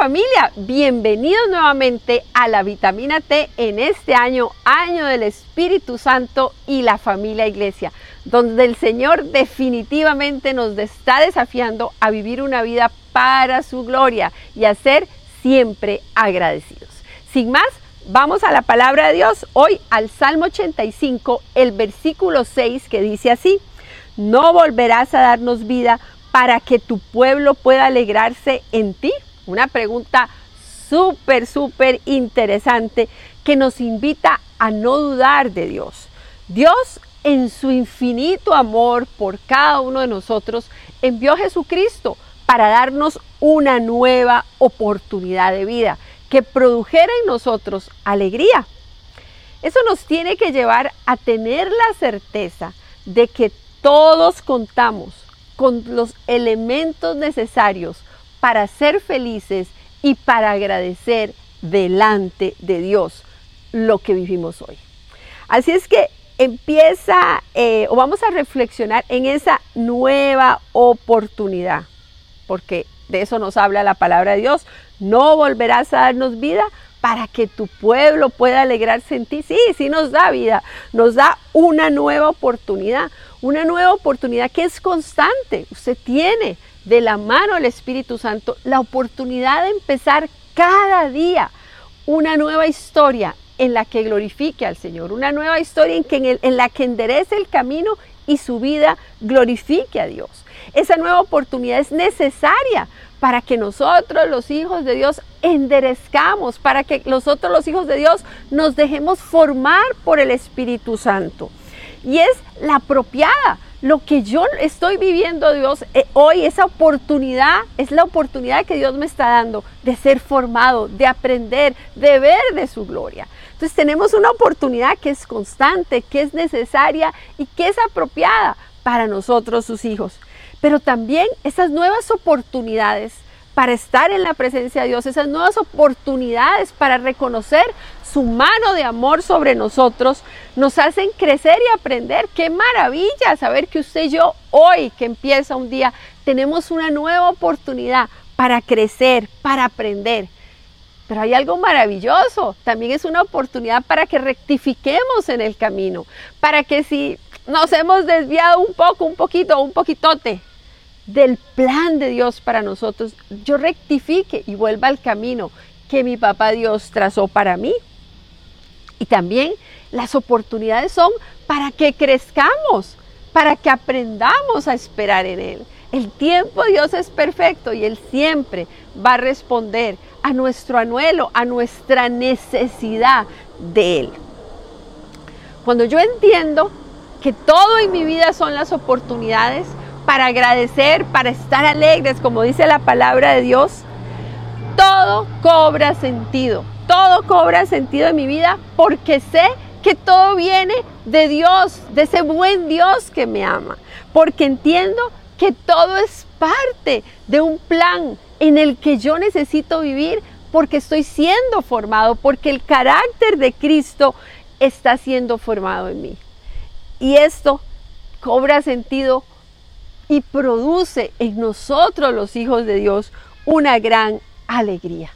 Familia, bienvenidos nuevamente a la vitamina T en este año, año del Espíritu Santo y la familia iglesia donde el Señor definitivamente nos está desafiando a vivir una vida para su gloria y a ser siempre agradecidos. Sin más, vamos a la palabra de Dios, hoy al Salmo 85, el versículo 6 que dice así, no volverás a darnos vida para que tu pueblo pueda alegrarse en ti. Una pregunta súper, súper interesante que nos invita a no dudar de Dios. Dios en su infinito amor por cada uno de nosotros, envió a Jesucristo para darnos una nueva oportunidad de vida que produjera en nosotros alegría. Eso nos tiene que llevar a tener la certeza de que todos contamos con los elementos necesarios para ser felices y para agradecer delante de Dios lo que vivimos hoy. Así es que empieza eh, o vamos a reflexionar en esa nueva oportunidad, porque de eso nos habla la palabra de Dios. No volverás a darnos vida para que tu pueblo pueda alegrarse en ti. Sí, sí nos da vida, nos da una nueva oportunidad, una nueva oportunidad que es constante. Usted tiene de la mano del Espíritu Santo la oportunidad de empezar cada día una nueva historia en la que glorifique al Señor, una nueva historia en, en, la que enderece el camino y su vida glorifique a Dios. Esa nueva oportunidad es necesaria para que nosotros los hijos de Dios enderezcamos, para que nosotros los hijos de Dios nos dejemos formar por el Espíritu Santo. Y es la apropiada. Lo que yo estoy viviendo Dios eh, hoy, esa oportunidad, es la oportunidad que Dios me está dando de ser formado, de aprender, de ver de su gloria. Entonces tenemos una oportunidad que es constante, que es necesaria y que es apropiada para nosotros, sus hijos. Pero también esas nuevas oportunidades para estar en la presencia de Dios, esas nuevas oportunidades para reconocer su mano de amor sobre nosotros, nos hacen crecer y aprender. Qué maravilla saber que usted y yo hoy, que empieza un día, tenemos una nueva oportunidad para crecer, para aprender. Pero hay algo maravilloso, también es una oportunidad para que rectifiquemos en el camino, para que si nos hemos desviado un poco, un poquito, un poquitote del plan de Dios para nosotros, yo rectifique y vuelva al camino que mi papá Dios trazó para mí. Y también las oportunidades son para que crezcamos, para que aprendamos a esperar en Él. El tiempo de Dios es perfecto y Él siempre va a responder a nuestro anhelo, a nuestra necesidad de Él. Cuando yo entiendo que todo en mi vida son las oportunidades para agradecer, para estar alegres, como dice la palabra de Dios, todo cobra sentido. Todo cobra sentido en mi vida porque sé que todo viene de Dios, de ese buen Dios que me ama. Porque entiendo que todo es parte de un plan en el que yo necesito vivir porque estoy siendo formado, porque el carácter de Cristo está siendo formado en mí. Y esto cobra sentido y produce en nosotros los hijos de Dios una gran alegría.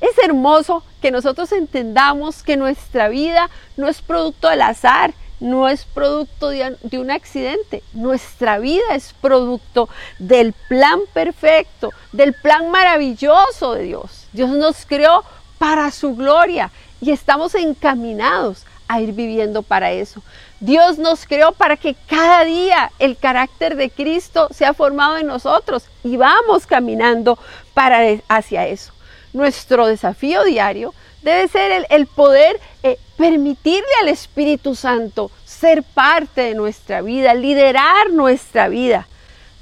Es hermoso que nosotros entendamos que nuestra vida no es producto del azar, no es producto de, un accidente. Nuestra vida es producto del plan perfecto, del plan maravilloso de Dios. Dios nos creó para su gloria y estamos encaminados a ir viviendo para eso. Dios nos creó para que cada día el carácter de Cristo sea formado en nosotros y vamos caminando para hacia eso. Nuestro desafío diario debe ser el, poder eh, permitirle al Espíritu Santo ser parte de nuestra vida, liderar nuestra vida,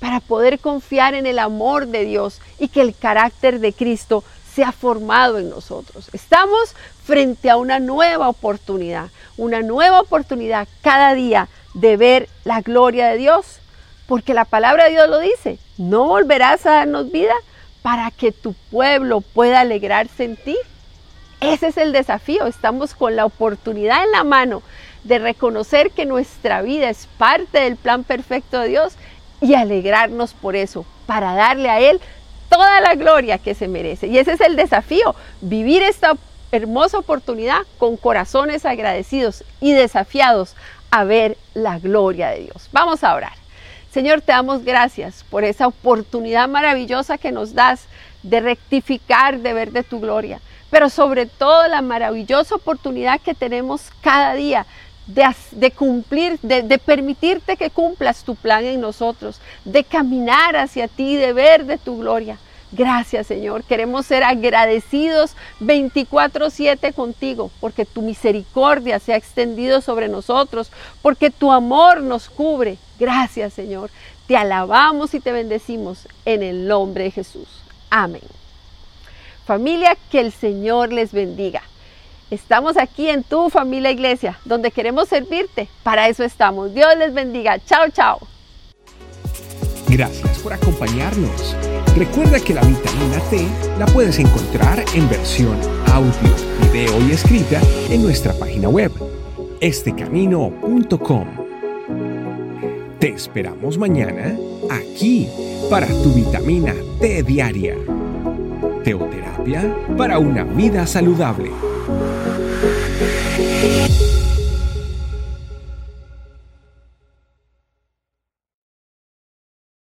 para poder confiar en el amor de Dios y que el carácter de Cristo sea formado en nosotros. Estamos frente a una nueva oportunidad, una nueva oportunidad cada día de ver la gloria de Dios, porque la palabra de Dios lo dice, no volverás a darnos vida para que tu pueblo pueda alegrarse en ti. Ese es el desafío, estamos con la oportunidad en la mano de reconocer que nuestra vida es parte del plan perfecto de Dios y alegrarnos por eso, para darle a Él toda la gloria que se merece. Y ese es el desafío, vivir esta hermosa oportunidad con corazones agradecidos y desafiados a ver la gloria de Dios. Vamos a orar. Señor, te damos gracias por esa oportunidad maravillosa que nos das de rectificar, de ver de tu gloria, pero sobre todo la maravillosa oportunidad que tenemos cada día de, cumplir, de, de, permitirte que cumplas tu plan en nosotros, de caminar hacia ti, de ver de tu gloria. Gracias Señor, queremos ser agradecidos 24/7 contigo, porque tu misericordia se ha extendido sobre nosotros, porque tu amor nos cubre. Gracias Señor, te alabamos y te bendecimos en el nombre de Jesús. Amén. Familia, que el Señor les bendiga. Estamos aquí en tu familia iglesia, donde queremos servirte. Para eso estamos. Dios les bendiga. Chao, chao. Gracias por acompañarnos. Recuerda que la vitamina T la puedes encontrar en versión audio, video y escrita en nuestra página web, estecamino.com. Te esperamos mañana aquí para tu vitamina T diaria. Teoterapia para una vida saludable. Thank you.